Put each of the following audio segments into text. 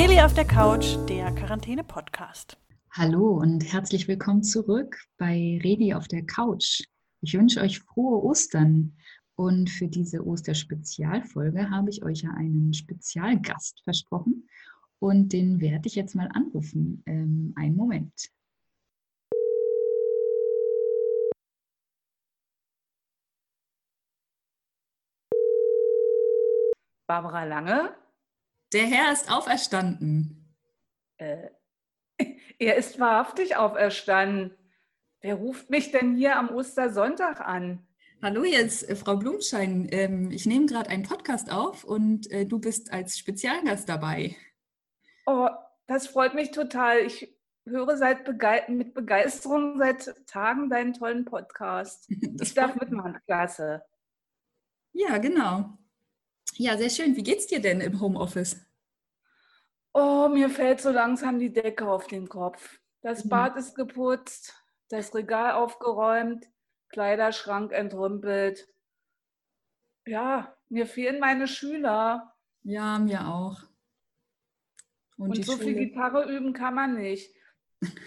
Reli auf der Couch, der Quarantäne-Podcast. Hallo und herzlich willkommen zurück bei Redi auf der Couch. Ich wünsche euch frohe Ostern. Und für diese Osterspezialfolge habe ich euch ja einen Spezialgast versprochen. Und den werde ich jetzt mal anrufen. Ähm, einen Moment. Barbara Lange. Der Herr ist auferstanden. Äh, er ist wahrhaftig auferstanden. Wer ruft mich denn hier am Ostersonntag an? Hallo, jetzt äh, Frau Blumschein. Ähm, ich nehme gerade einen Podcast auf und äh, du bist als Spezialgast dabei. Oh, das freut mich total. Ich höre seit Bege mit Begeisterung seit Tagen deinen tollen Podcast. Das ich darf mitmachen, klasse. Ja, genau. Ja, sehr schön. Wie geht's dir denn im Homeoffice? Oh, mir fällt so langsam die Decke auf den Kopf. Das mhm. Bad ist geputzt, das Regal aufgeräumt, Kleiderschrank entrümpelt. Ja, mir fehlen meine Schüler. Ja, mir auch. Und, Und so Schule? viel Gitarre üben kann man nicht.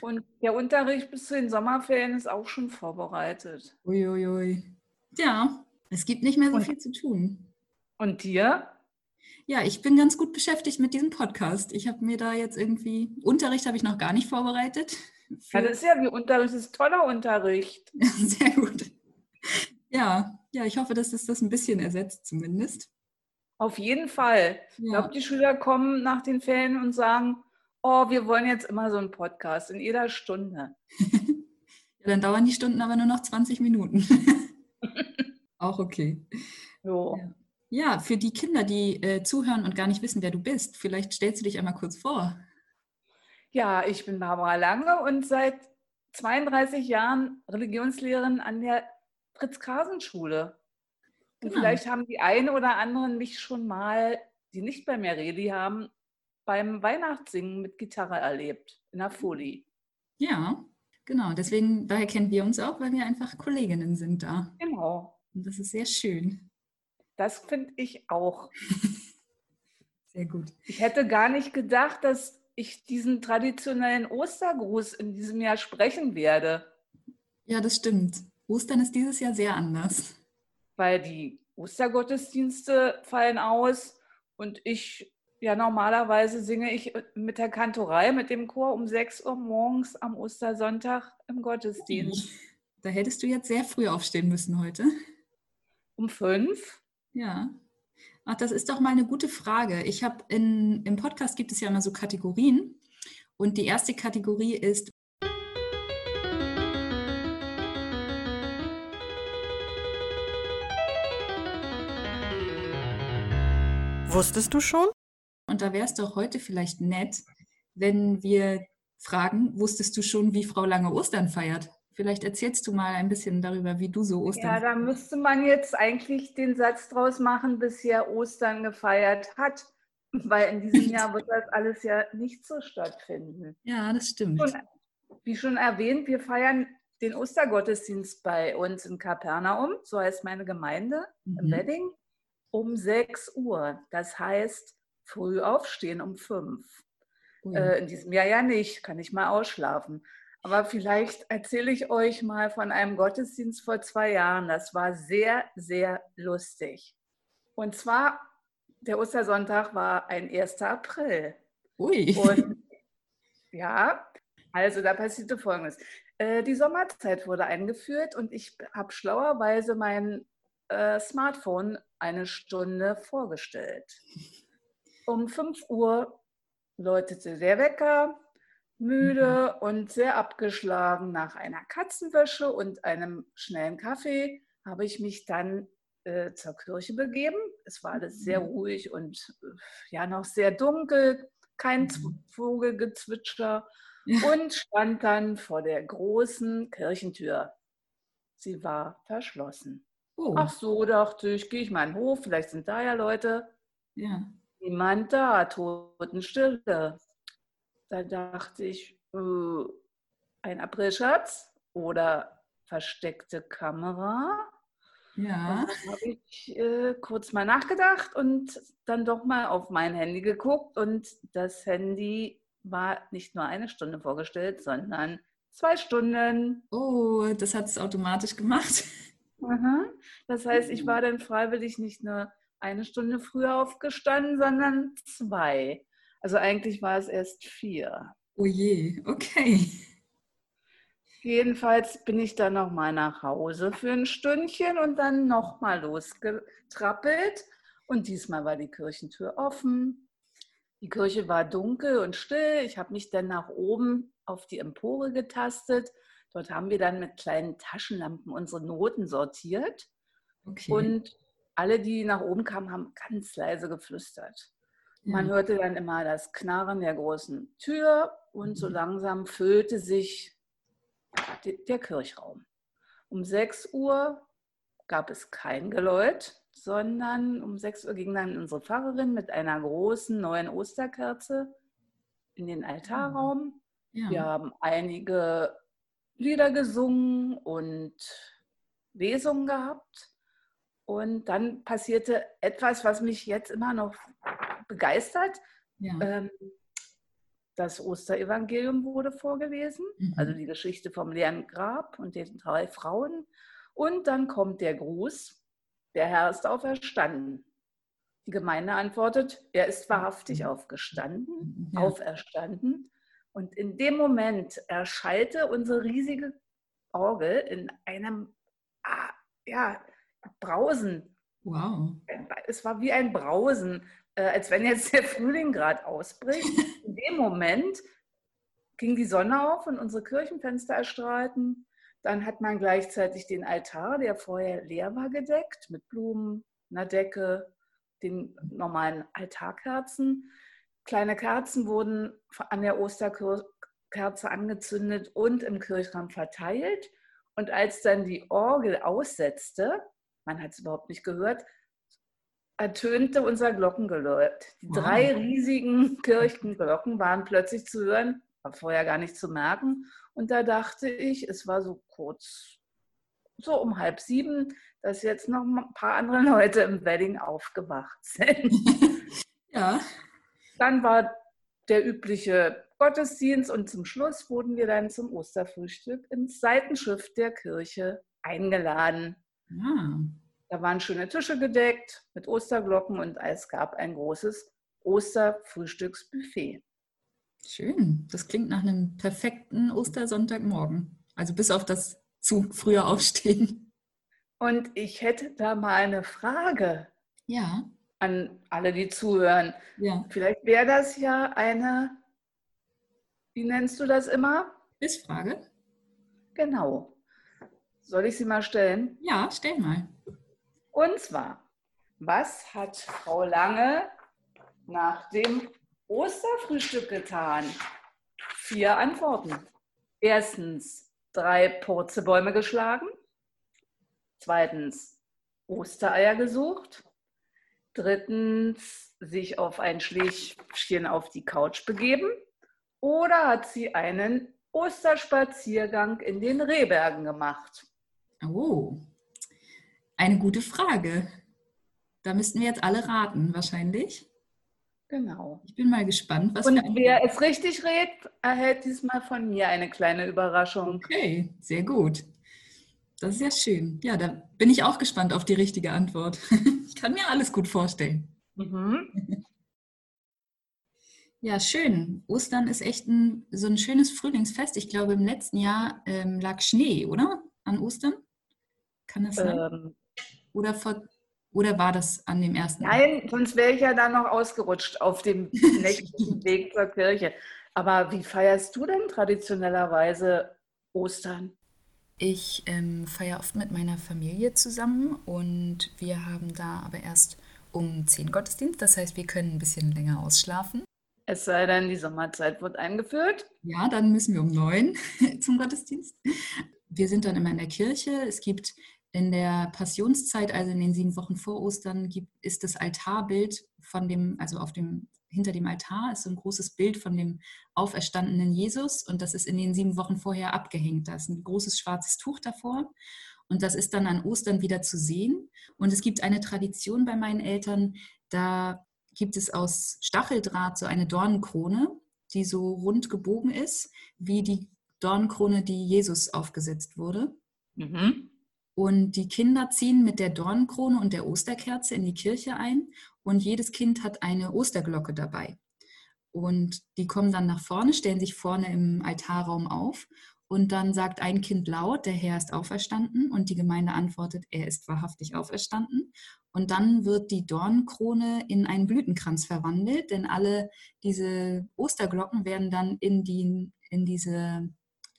Und der Unterricht bis zu den Sommerferien ist auch schon vorbereitet. Uiuiui. Ui, ui. Ja, es gibt nicht mehr so Und viel zu tun. Und dir? Ja, ich bin ganz gut beschäftigt mit diesem Podcast. Ich habe mir da jetzt irgendwie, Unterricht habe ich noch gar nicht vorbereitet. Ja, das ist ja wie Unterricht, das ist toller Unterricht. Sehr gut. Ja, ja, ich hoffe, dass das das ein bisschen ersetzt zumindest. Auf jeden Fall. Ja. Ich glaube, die Schüler kommen nach den Ferien und sagen, oh, wir wollen jetzt immer so einen Podcast in jeder Stunde. ja, dann dauern die Stunden aber nur noch 20 Minuten. Auch okay. Jo. Ja. Ja, für die Kinder, die äh, zuhören und gar nicht wissen, wer du bist, vielleicht stellst du dich einmal kurz vor. Ja, ich bin Barbara Lange und seit 32 Jahren Religionslehrerin an der Fritz-Kasen-Schule. Und genau. vielleicht haben die einen oder anderen mich schon mal, die nicht bei mir Redi haben, beim Weihnachtssingen mit Gitarre erlebt, in der Folie. Ja, genau. Deswegen, daher kennen wir uns auch, weil wir einfach Kolleginnen sind da. Genau. Und das ist sehr schön. Das finde ich auch. Sehr gut. Ich hätte gar nicht gedacht, dass ich diesen traditionellen Ostergruß in diesem Jahr sprechen werde. Ja, das stimmt. Ostern ist dieses Jahr sehr anders. Weil die Ostergottesdienste fallen aus und ich, ja, normalerweise singe ich mit der Kantorei, mit dem Chor um 6 Uhr morgens am Ostersonntag im Gottesdienst. Da hättest du jetzt sehr früh aufstehen müssen heute. Um fünf? Ja. Ach, das ist doch mal eine gute Frage. Ich habe im Podcast gibt es ja immer so Kategorien. Und die erste Kategorie ist Wusstest du schon? Und da wäre es doch heute vielleicht nett, wenn wir fragen, wusstest du schon, wie Frau Lange Ostern feiert? Vielleicht erzählst du mal ein bisschen darüber, wie du so Ostern. Ja, da müsste man jetzt eigentlich den Satz draus machen, bisher Ostern gefeiert hat, weil in diesem Jahr wird das alles ja nicht so stattfinden. Ja, das stimmt. Und, wie schon erwähnt, wir feiern den Ostergottesdienst bei uns in Kapernaum, so heißt meine Gemeinde, mhm. im Wedding, um 6 Uhr. Das heißt, früh aufstehen um 5. Mhm. Äh, in diesem Jahr ja nicht, kann ich mal ausschlafen. Aber vielleicht erzähle ich euch mal von einem Gottesdienst vor zwei Jahren. Das war sehr, sehr lustig. Und zwar, der Ostersonntag war ein 1. April. Ui. Und ja, also da passierte Folgendes. Äh, die Sommerzeit wurde eingeführt und ich habe schlauerweise mein äh, Smartphone eine Stunde vorgestellt. Um 5 Uhr läutete der Wecker müde mhm. und sehr abgeschlagen nach einer Katzenwäsche und einem schnellen Kaffee habe ich mich dann äh, zur Kirche begeben. Es war alles sehr mhm. ruhig und äh, ja noch sehr dunkel, kein mhm. Vogelgezwitscher und stand dann vor der großen Kirchentür. Sie war verschlossen. Oh. Ach so, dachte ich, gehe ich mal in den Hof, vielleicht sind da ja Leute. Ja. Niemand da, Totenstille. Da dachte ich, äh, ein Aprilschatz oder versteckte Kamera. Ja. Dann habe ich äh, kurz mal nachgedacht und dann doch mal auf mein Handy geguckt und das Handy war nicht nur eine Stunde vorgestellt, sondern zwei Stunden. Oh, das hat es automatisch gemacht. Aha. Das heißt, ich war dann freiwillig nicht nur eine Stunde früher aufgestanden, sondern zwei. Also eigentlich war es erst vier. Oh je, okay. Jedenfalls bin ich dann nochmal nach Hause für ein Stündchen und dann nochmal losgetrappelt. Und diesmal war die Kirchentür offen. Die Kirche war dunkel und still. Ich habe mich dann nach oben auf die Empore getastet. Dort haben wir dann mit kleinen Taschenlampen unsere Noten sortiert. okay. Und alle, die nach oben kamen, haben ganz leise geflüstert. Man ja. hörte dann immer das Knarren der großen Tür und so Mhm. langsam füllte sich der Kirchraum. Um 6 Uhr gab es kein Geläut, sondern um 6 Uhr ging dann unsere Pfarrerin mit einer großen neuen Osterkerze in den Altarraum. ja. Wir haben einige Lieder gesungen und Lesungen gehabt. Und dann passierte etwas, was mich jetzt immer noch begeistert. ja. Ähm, Das Osterevangelium wurde vorgelesen, Mhm. also die Geschichte vom leeren Grab und den drei Frauen. Und dann kommt der Gruß, der Herr ist auferstanden. Die Gemeinde antwortet, er ist wahrhaftig aufgestanden, Ja. auferstanden. Und in dem Moment erschallte unsere riesige Orgel in einem ah, ja, Brausen. Wow. Es war wie ein Brausen, äh, als wenn jetzt der Frühling gerade ausbricht. In dem Moment ging die Sonne auf und unsere Kirchenfenster erstrahlten. Dann hat man gleichzeitig den Altar, der vorher leer war, gedeckt mit Blumen, einer Decke, den normalen Altarkerzen. Kleine Kerzen wurden an der Osterkerze angezündet und im Kirchraum verteilt. Und als dann die Orgel aussetzte, man hat es überhaupt nicht gehört, ertönte unser Glockengeläut. Die Wow. drei riesigen Kirchenglocken waren plötzlich zu hören, war vorher gar nicht zu merken. Und da dachte ich, es war so kurz, so um halb sieben, dass jetzt noch ein paar andere Leute im Wedding aufgewacht sind. Ja. Dann war der übliche Gottesdienst und zum Schluss wurden wir dann zum Osterfrühstück ins Seitenschiff der Kirche eingeladen. Ah. Da waren schöne Tische gedeckt mit Osterglocken und es gab ein großes Osterfrühstücksbuffet. Schön. Das klingt nach einem perfekten Ostersonntagmorgen. Also bis auf das zu früher aufstehen. Und ich hätte da mal eine Frage Ja. an alle, die zuhören. Ja. Vielleicht wäre das ja eine, wie nennst du das immer? Quizfrage? Genau. Soll ich sie mal stellen? Ja, stell mal. Und zwar, was hat Frau Lange nach dem Osterfrühstück getan? Vier Antworten. Erstens, drei Purzelbäume geschlagen. Zweitens, Ostereier gesucht. Drittens, sich auf ein Schläfchen auf die Couch begeben. Oder hat sie einen Osterspaziergang in den Rehbergen gemacht? Oh, eine gute Frage. Da müssten wir jetzt alle raten, wahrscheinlich. Genau. Ich bin mal gespannt, was Und wer es richtig rät, erhält diesmal von mir eine kleine Überraschung. Okay, sehr gut. Das ist ja schön. Ja, da bin ich auch gespannt auf die richtige Antwort. Ich kann mir alles gut vorstellen. Mhm. Ja, schön. Ostern ist echt ein, so ein schönes Frühlingsfest. Ich glaube, im letzten Jahr ähm, lag Schnee, oder? An Ostern? Kann das sein? Ähm, Oder, vor, oder war das an dem ersten? nein, sonst wäre ich ja dann noch ausgerutscht auf dem nächtlichen Weg zur Kirche. Aber wie feierst du denn traditionellerweise Ostern? Ich ähm, feiere oft mit meiner Familie zusammen und wir haben da aber erst um 10 Gottesdienst. Das heißt, wir können ein bisschen länger ausschlafen. Es sei denn, die Sommerzeit wird eingeführt. Ja, dann müssen wir um 9 zum Gottesdienst. Wir sind dann immer in der Kirche. Es gibt in der Passionszeit, also in den sieben Wochen vor Ostern, gibt, ist das Altarbild von dem, also auf dem, hinter dem Altar ist so ein großes Bild von dem auferstandenen Jesus und das ist in den sieben Wochen vorher abgehängt. Da ist ein großes schwarzes Tuch davor Und das ist dann an Ostern wieder zu sehen. Und es gibt eine Tradition bei meinen Eltern, da gibt es aus Stacheldraht so eine Dornenkrone, die so rund gebogen ist, wie die Dornenkrone, die Jesus aufgesetzt wurde. Mhm. Und die Kinder ziehen mit der Dornenkrone und der Osterkerze in die Kirche ein und jedes Kind hat eine Osterglocke dabei. Und die kommen dann nach vorne, stellen sich vorne im Altarraum auf und dann sagt ein Kind laut, der Herr ist auferstanden und die Gemeinde antwortet, er ist wahrhaftig auferstanden. Und dann wird die Dornenkrone in einen Blütenkranz verwandelt, denn alle diese Osterglocken werden dann in, die, in diese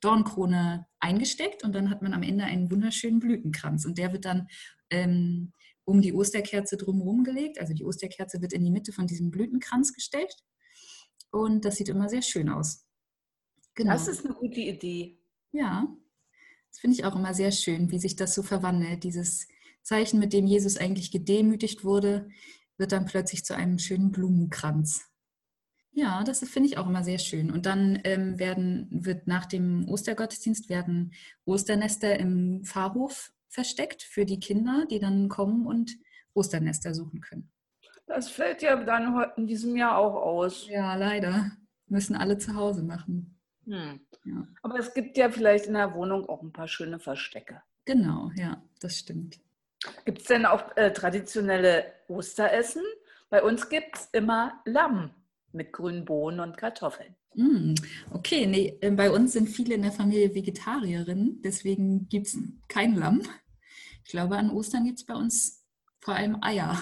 Dornkrone eingesteckt und dann hat man am Ende einen wunderschönen Blütenkranz. Und der wird dann ähm, um die Osterkerze drumherum gelegt. Also die Osterkerze wird in die Mitte von diesem Blütenkranz gestellt. Und das sieht immer sehr schön aus. Genau. Das ist eine gute Idee. Ja, das finde ich auch immer sehr schön, wie sich das so verwandelt. Dieses Zeichen, mit dem Jesus eigentlich gedemütigt wurde, wird dann plötzlich zu einem schönen Blumenkranz. Ja, das finde ich auch immer sehr schön. Und dann ähm, werden, wird nach dem Ostergottesdienst werden Osternester im Pfarrhof versteckt für die Kinder, die dann kommen und Osternester suchen können. Das fällt ja dann in diesem Jahr auch aus. Ja, leider. Müssen alle zu Hause machen. Hm. Ja. Aber es gibt ja vielleicht in der Wohnung auch ein paar schöne Verstecke. Genau, ja, das stimmt. Gibt es denn auch äh, traditionelle Osteressen? Bei uns gibt es immer Lamm mit grünen Bohnen und Kartoffeln. Mm, okay, nee, äh, bei uns sind viele in der Familie Vegetarierinnen, deswegen gibt es kein Lamm. Ich glaube, an Ostern gibt es bei uns vor allem Eier.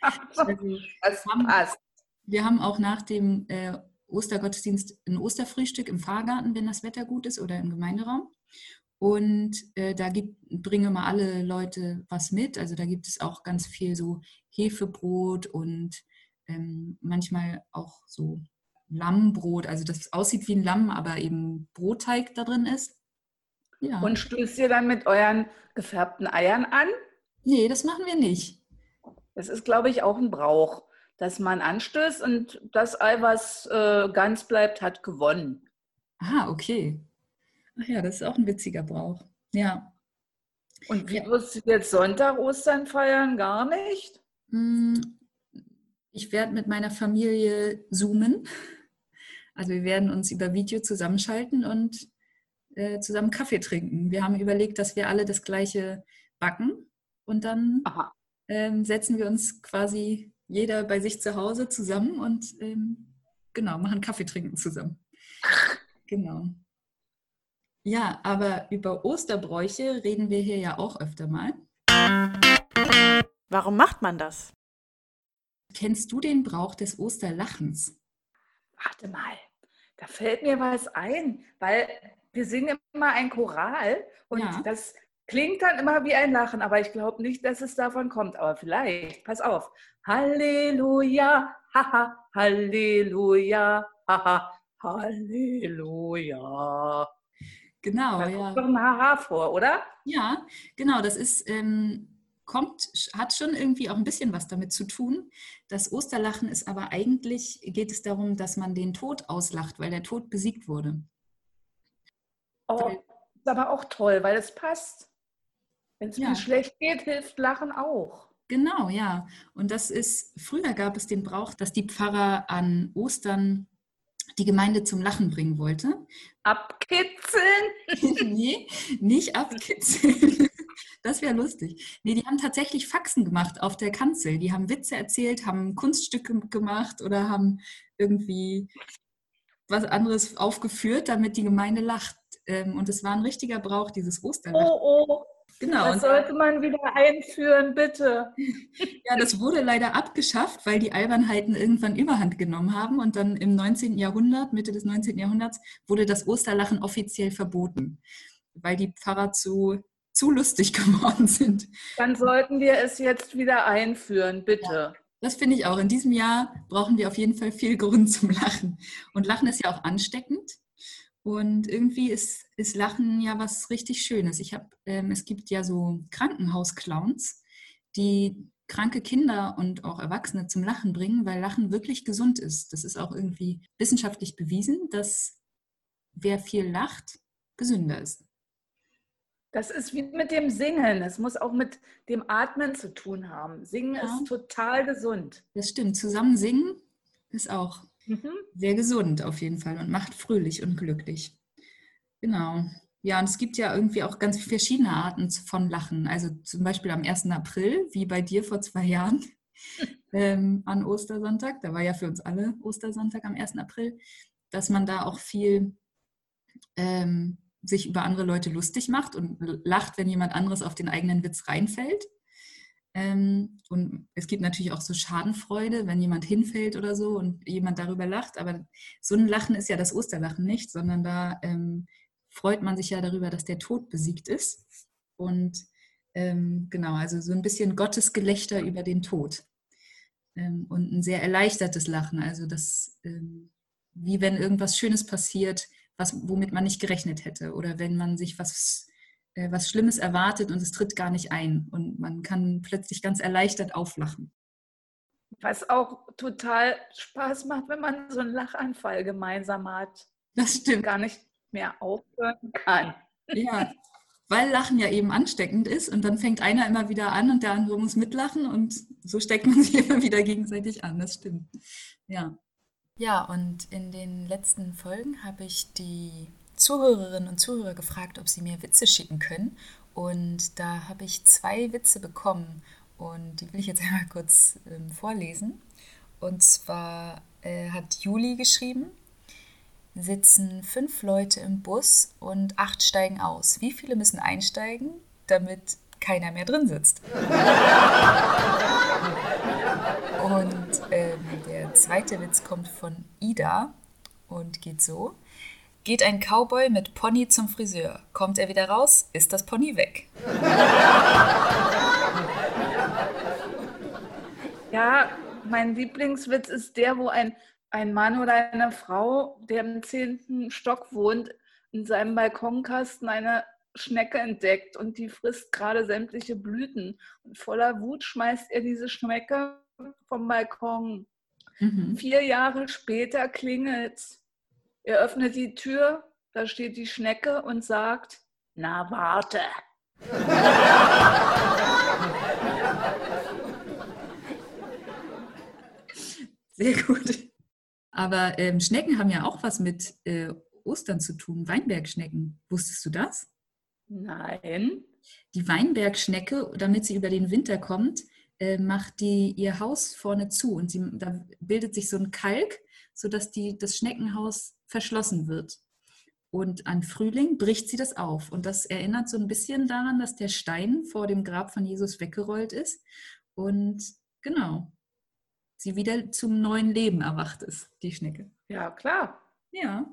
Ach, also, das haben, passt. Wir haben auch nach dem äh, Ostergottesdienst ein Osterfrühstück im Fahrgarten, wenn das Wetter gut ist, oder im Gemeinderaum. Und äh, da gibt, bringen immer alle Leute was mit. Also da gibt es auch ganz viel so Hefebrot und ähm, manchmal auch so Lammbrot, also das aussieht wie ein Lamm, aber eben Brotteig da drin ist. Ja. Und stößt ihr dann mit euren gefärbten Eiern an? Nee, das machen wir nicht. Das ist, glaube ich, auch ein Brauch, dass man anstößt und das Ei, was äh, ganz bleibt, hat gewonnen. Ah, okay. Ach ja, das ist auch ein witziger Brauch. Ja. Und wie ja. wirst du jetzt Sonntag Ostern feiern? Gar nicht? Ich werde mit meiner Familie zoomen. Also wir werden uns über Video zusammenschalten und äh, zusammen Kaffee trinken. Wir haben überlegt, dass wir alle das gleiche backen und dann ähm, setzen wir uns quasi jeder bei sich zu Hause zusammen und ähm, genau, machen Kaffee trinken zusammen. Genau. Ja, aber über Osterbräuche reden wir hier ja auch öfter mal. Warum macht man das? Kennst du den Brauch des Osterlachens? Warte mal, da fällt mir was ein, weil wir singen immer ein Choral und ja. das klingt dann immer wie ein Lachen, aber ich glaube nicht, dass es davon kommt. Aber vielleicht, pass auf. Halleluja, haha, Halleluja, haha, Halleluja. Genau, da ja. kommt ein Haha vor, oder? Ja, genau. Das ist ähm, kommt, hat schon irgendwie auch ein bisschen was damit zu tun. Das Osterlachen ist aber eigentlich, geht es darum, dass man den Tod auslacht, weil der Tod besiegt wurde. Oh, weil, ist aber auch toll, weil es passt. Wenn es ja. mir schlecht geht, hilft Lachen auch. Genau, ja. Und das ist, früher gab es den Brauch, dass die Pfarrer an Ostern die Gemeinde zum Lachen bringen wollte. Abkitzeln? nee, nicht abkitzeln. Das wäre lustig. Nee, die haben tatsächlich Faxen gemacht auf der Kanzel. Die haben Witze erzählt, haben Kunststücke gemacht oder haben irgendwie was anderes aufgeführt, damit die Gemeinde lacht. Ähm, und es war ein richtiger Brauch, dieses Osterlachen. Oh, oh. Genau. Das sollte man wieder einführen, bitte. Ja, das wurde leider abgeschafft, weil die Albernheiten irgendwann Überhand genommen haben. Und dann im 19. Jahrhundert, Mitte des 19. Jahrhunderts, wurde das Osterlachen offiziell verboten, weil die Pfarrer zu zu lustig geworden sind. Dann sollten wir es jetzt wieder einführen, bitte. Ja, das finde ich auch. In diesem Jahr brauchen wir auf jeden Fall viel Grund zum Lachen. Und Lachen ist ja auch ansteckend. Und irgendwie ist, ist Lachen ja was richtig Schönes. Ich habe, ähm, es gibt ja so Krankenhausclowns, die kranke Kinder und auch Erwachsene zum Lachen bringen, weil Lachen wirklich gesund ist. Das ist auch irgendwie wissenschaftlich bewiesen, dass wer viel lacht, gesünder ist. Das ist wie mit dem Singen. Es muss auch mit dem Atmen zu tun haben. Singen Ja. ist total gesund. Das stimmt. Zusammen singen ist auch Mhm. sehr gesund auf jeden Fall und macht fröhlich und glücklich. Genau. Ja, und es gibt ja irgendwie auch ganz verschiedene Arten von Lachen. Also zum Beispiel am 1. April, wie bei dir vor zwei Jahren ähm, an Ostersonntag. Da war ja für uns alle Ostersonntag am 1. April, dass man da auch viel ähm, sich über andere Leute lustig macht und lacht, wenn jemand anderes auf den eigenen Witz reinfällt. Ähm, und es gibt natürlich auch so Schadenfreude, wenn jemand hinfällt oder so und jemand darüber lacht. Aber so ein Lachen ist ja das Osterlachen nicht, sondern da ähm, freut man sich ja darüber, dass der Tod besiegt ist. Und ähm, genau, also so ein bisschen Gottesgelächter über den Tod. Ähm, und ein sehr erleichtertes Lachen, also das, ähm, wie wenn irgendwas Schönes passiert, was, womit man nicht gerechnet hätte. Oder wenn man sich was, äh, was Schlimmes erwartet und es tritt gar nicht ein. Und man kann plötzlich ganz erleichtert auflachen. Was auch total Spaß macht, wenn man so einen Lachanfall gemeinsam hat. Das stimmt. Gar nicht mehr aufhören kann. Ja, weil Lachen ja eben ansteckend ist und dann fängt einer immer wieder an und der andere muss mitlachen und so steckt man sich immer wieder gegenseitig an. Das stimmt. Ja. Ja, und in den letzten Folgen habe ich die Zuhörerinnen und Zuhörer gefragt, ob sie mir Witze schicken können. Und da habe ich zwei Witze bekommen und die will ich jetzt einmal kurz ähm, vorlesen. Und zwar äh, hat Juli geschrieben, sitzen fünf Leute im Bus und acht steigen aus. Wie viele müssen einsteigen, damit keiner mehr drin sitzt? Und ähm, zweite Witz kommt von Ida und geht so. Geht ein Cowboy mit Pony zum Friseur. Kommt er wieder raus, ist das Pony weg. Ja, mein Lieblingswitz ist der, wo ein, ein Mann oder eine Frau, der im zehnten Stock wohnt, in seinem Balkonkasten eine Schnecke entdeckt und die frisst gerade sämtliche Blüten. Und voller Wut schmeißt er diese Schnecke vom Balkon. Mhm. Vier Jahre später klingelt's. Er öffnet die Tür, da steht die Schnecke und sagt, na warte. Sehr gut. Aber ähm, Schnecken haben ja auch was mit äh, Ostern zu tun. Weinbergschnecken. Wusstest du das? Nein. Die Weinbergschnecke, damit sie über den Winter kommt, äh, macht die ihr Haus vorne zu und sie, da bildet sich so ein Kalk, sodass die, das Schneckenhaus verschlossen wird. Und an Frühling bricht sie das auf. Und das erinnert so ein bisschen daran, dass der Stein vor dem Grab von Jesus weggerollt ist. Und genau, sie wieder zum neuen Leben erwacht ist, die Schnecke. Ja, klar. Ja.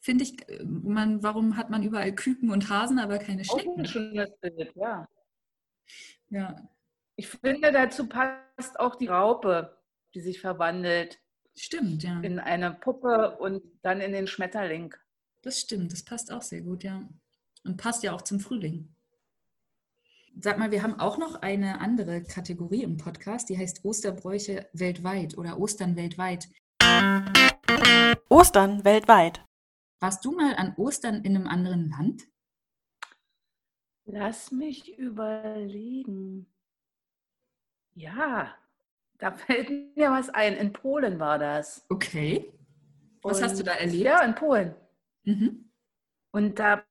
Finde ich, äh, man, warum hat man überall Küken und Hasen, aber keine Auch Schnecken? ein schönes Bild, ja. Ja, Ich finde, dazu passt auch die Raupe, die sich verwandelt stimmt, ja. in eine Puppe und dann in den Schmetterling. Das stimmt, das passt auch sehr gut, ja. Und passt ja auch zum Frühling. Sag mal, wir haben auch noch eine andere Kategorie im Podcast, die heißt Osterbräuche weltweit oder Ostern weltweit. Ostern weltweit. Warst du mal an Ostern in einem anderen Land? Lass mich überlegen. Ja, da fällt mir was ein. In Polen war das. Okay. Was hast du da Und- erlebt? Ja, in Polen. Mhm. Und da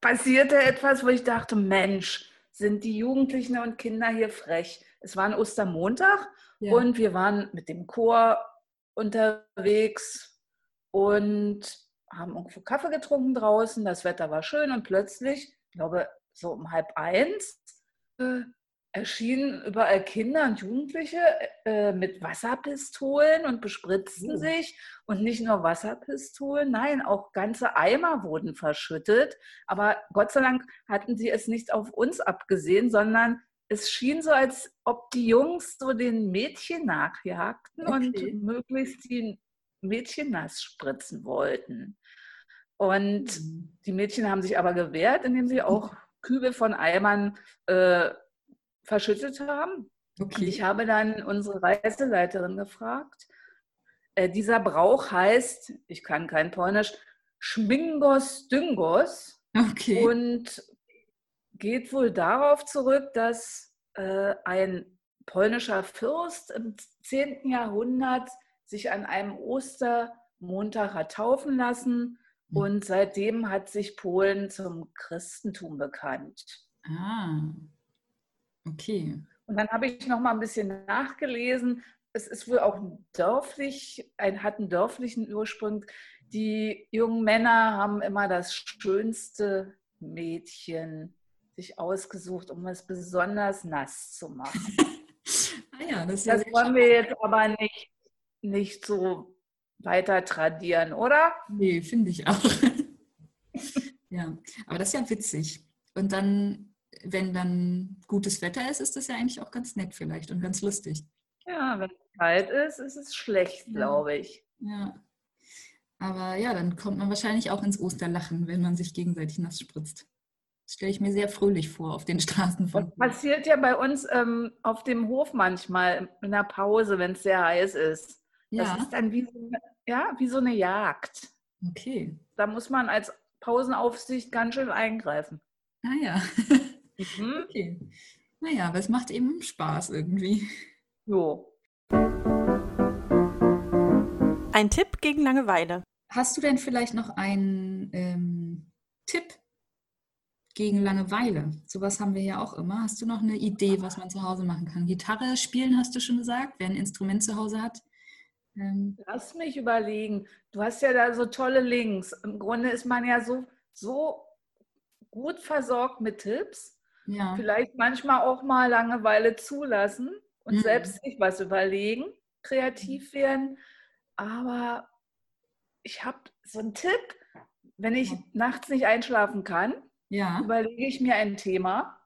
passierte etwas, wo ich dachte, Mensch, sind die Jugendlichen und Kinder hier frech. Es war ein Ostermontag Ja. und wir waren mit dem Chor unterwegs und haben irgendwo Kaffee getrunken draußen. Das Wetter war schön und plötzlich, ich glaube so um halb eins, äh, erschienen überall Kinder und Jugendliche äh, mit Wasserpistolen und bespritzten Oh. sich. Und nicht nur Wasserpistolen, nein, auch ganze Eimer wurden verschüttet. Aber Gott sei Dank hatten sie es nicht auf uns abgesehen, sondern es schien so, als ob die Jungs so den Mädchen nachjagten Okay. und möglichst die Mädchen nass spritzen wollten. Und Mhm. die Mädchen haben sich aber gewehrt, indem sie auch Kübel von Eimern äh, verschüttet haben. Und Okay. ich habe dann unsere Reiseleiterin gefragt. Äh, dieser Brauch heißt, ich kann kein Polnisch, Schmingos Dyngos. Okay. Und geht wohl darauf zurück, dass äh, ein polnischer Fürst im 10. Jahrhundert sich an einem Ostermontag hat taufen lassen hm. und seitdem hat sich Polen zum Christentum bekannt. Ah, okay. Und dann habe ich noch mal ein bisschen nachgelesen. Es ist wohl auch dörflich, ein, hat einen dörflichen Ursprung. Die jungen Männer haben immer das schönste Mädchen sich ausgesucht, um es besonders nass zu machen. ah ja, das, das wollen wir jetzt aber nicht, nicht so weiter tradieren, oder? Nee, finde ich auch. ja, aber das ist ja witzig. Und dann, wenn dann gutes Wetter ist, ist das ja eigentlich auch ganz nett vielleicht und ganz lustig. Ja, wenn es kalt ist, ist es schlecht, ja. glaube ich. Ja. Aber ja, dann kommt man wahrscheinlich auch ins Osterlachen, wenn man sich gegenseitig nass spritzt. Das stelle ich mir sehr fröhlich vor auf den Straßen von. Das passiert ja bei uns ähm, auf dem Hof manchmal in der Pause, wenn es sehr heiß ist. Ja. Das ist dann wie so, eine, ja, wie so eine Jagd. Okay. Da muss man als Pausenaufsicht ganz schön eingreifen. Ah ja. mhm. Okay. Naja, aber es macht eben Spaß irgendwie. Jo. Ein Tipp gegen Langeweile. Hast du denn vielleicht noch einen ähm, Tipp gegen Langeweile? Sowas haben wir ja auch immer. Hast du noch eine Idee, was man zu Hause machen kann? Gitarre spielen, hast du schon gesagt, wer ein Instrument zu Hause hat? Ähm Lass mich überlegen. Du hast ja da so tolle Links. Im Grunde ist man ja so, so gut versorgt mit Tipps. Ja. Vielleicht manchmal auch mal Langeweile zulassen und mhm. selbst sich was überlegen, kreativ werden. Aber ich habe so einen Tipp, wenn ich nachts nicht einschlafen kann, ja. überlege ich mir ein Thema,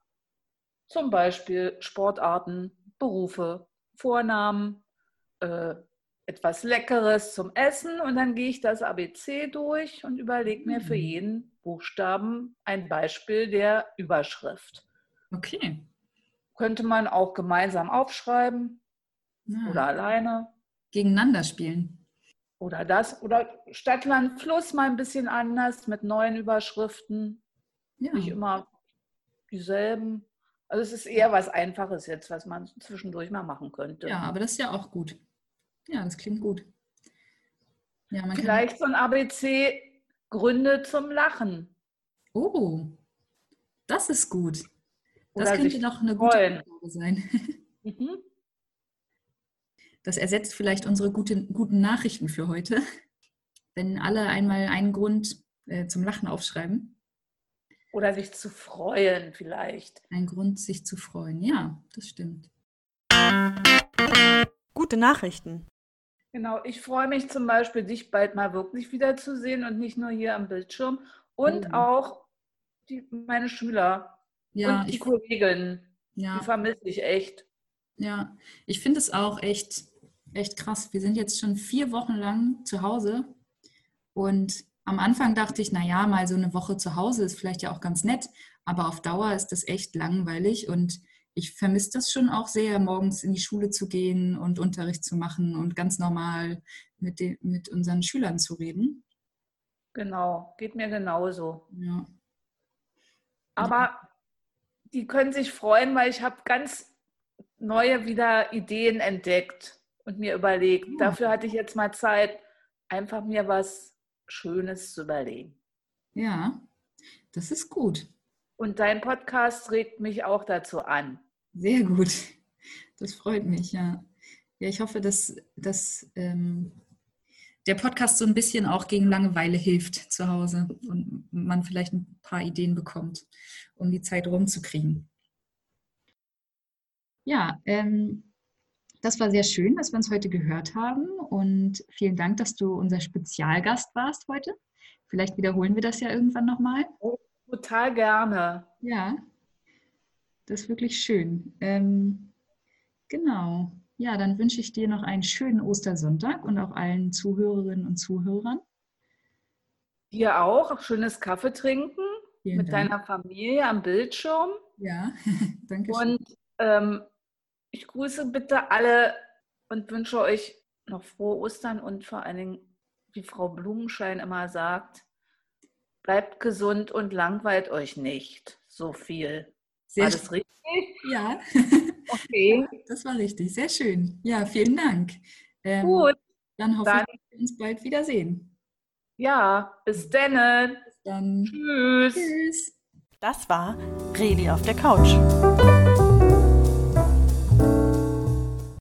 zum Beispiel Sportarten, Berufe, Vornamen, äh, etwas Leckeres zum Essen und dann gehe ich das ABC durch und überlege mir für mhm. jeden Buchstaben ein Beispiel der Überschrift. Okay. Könnte man auch gemeinsam aufschreiben ja. oder alleine. Gegeneinander spielen. Oder das, oder Stadt, Land, Fluss mal ein bisschen anders mit neuen Überschriften. Ja. Nicht immer dieselben. Also es ist eher was Einfaches jetzt, was man zwischendurch mal machen könnte. Ja, aber das ist ja auch gut. Ja, das klingt gut. Ja, Vielleicht so ein ABC Gründe zum Lachen. Oh, das ist gut. Das Oder könnte doch eine gute Frage sein. Mhm. Das ersetzt vielleicht unsere gute, guten Nachrichten für heute, wenn alle einmal einen Grund äh, zum Lachen aufschreiben. Oder sich zu freuen vielleicht. Ein Grund, sich zu freuen. Ja, das stimmt. Gute Nachrichten. Genau, ich freue mich zum Beispiel, dich bald mal wirklich wiederzusehen und nicht nur hier am Bildschirm. Und mhm. auch die, meine Schüler ja, und die ich, Kollegen. Ja. Die vermisse ich echt. Ja, ich finde es auch echt echt krass. Wir sind jetzt schon vier Wochen lang zu Hause und am Anfang dachte ich, naja, mal so eine Woche zu Hause ist vielleicht ja auch ganz nett, aber auf Dauer ist das echt langweilig und ich vermisse das schon auch sehr, morgens in die Schule zu gehen und Unterricht zu machen und ganz normal mit, den, mit unseren Schülern zu reden. Genau, geht mir genauso. Ja. Aber die können sich freuen, weil ich habe ganz neue wieder Ideen entdeckt und mir überlegt, ja. dafür hatte ich jetzt mal Zeit, einfach mir was Schönes zu überlegen. Ja, das ist gut. Und dein Podcast regt mich auch dazu an. Sehr gut. Das freut mich, ja. Ja, ich hoffe, dass, dass ähm, der Podcast so ein bisschen auch gegen Langeweile hilft zu Hause und man vielleicht ein paar Ideen bekommt, um die Zeit rumzukriegen. Ja, ähm, das war sehr schön, dass wir uns heute gehört haben und vielen Dank, dass du unser Spezialgast warst heute. Vielleicht wiederholen wir das ja irgendwann nochmal. Oh, total gerne. Ja, das ist wirklich schön. Ähm, genau. Ja, dann wünsche ich dir noch einen schönen Ostersonntag und auch allen Zuhörerinnen und Zuhörern. Dir auch. Schönes Kaffee trinken Vielen mit Dank. deiner Familie am Bildschirm. Ja, danke schön. Und ähm, ich grüße bitte alle und wünsche euch noch frohe Ostern und vor allen Dingen, wie Frau Blumenschein immer sagt, bleibt gesund und langweilt euch nicht. so viel. Sehr War das richtig? Ja, Okay, das war richtig. Sehr schön. Ja, vielen Dank. Ähm, gut. Dann hoffe Dann- ich, dass wir uns bald wiedersehen. Ja, bis dann. Dann Tschüss. tschüss. Das war Redi auf der Couch.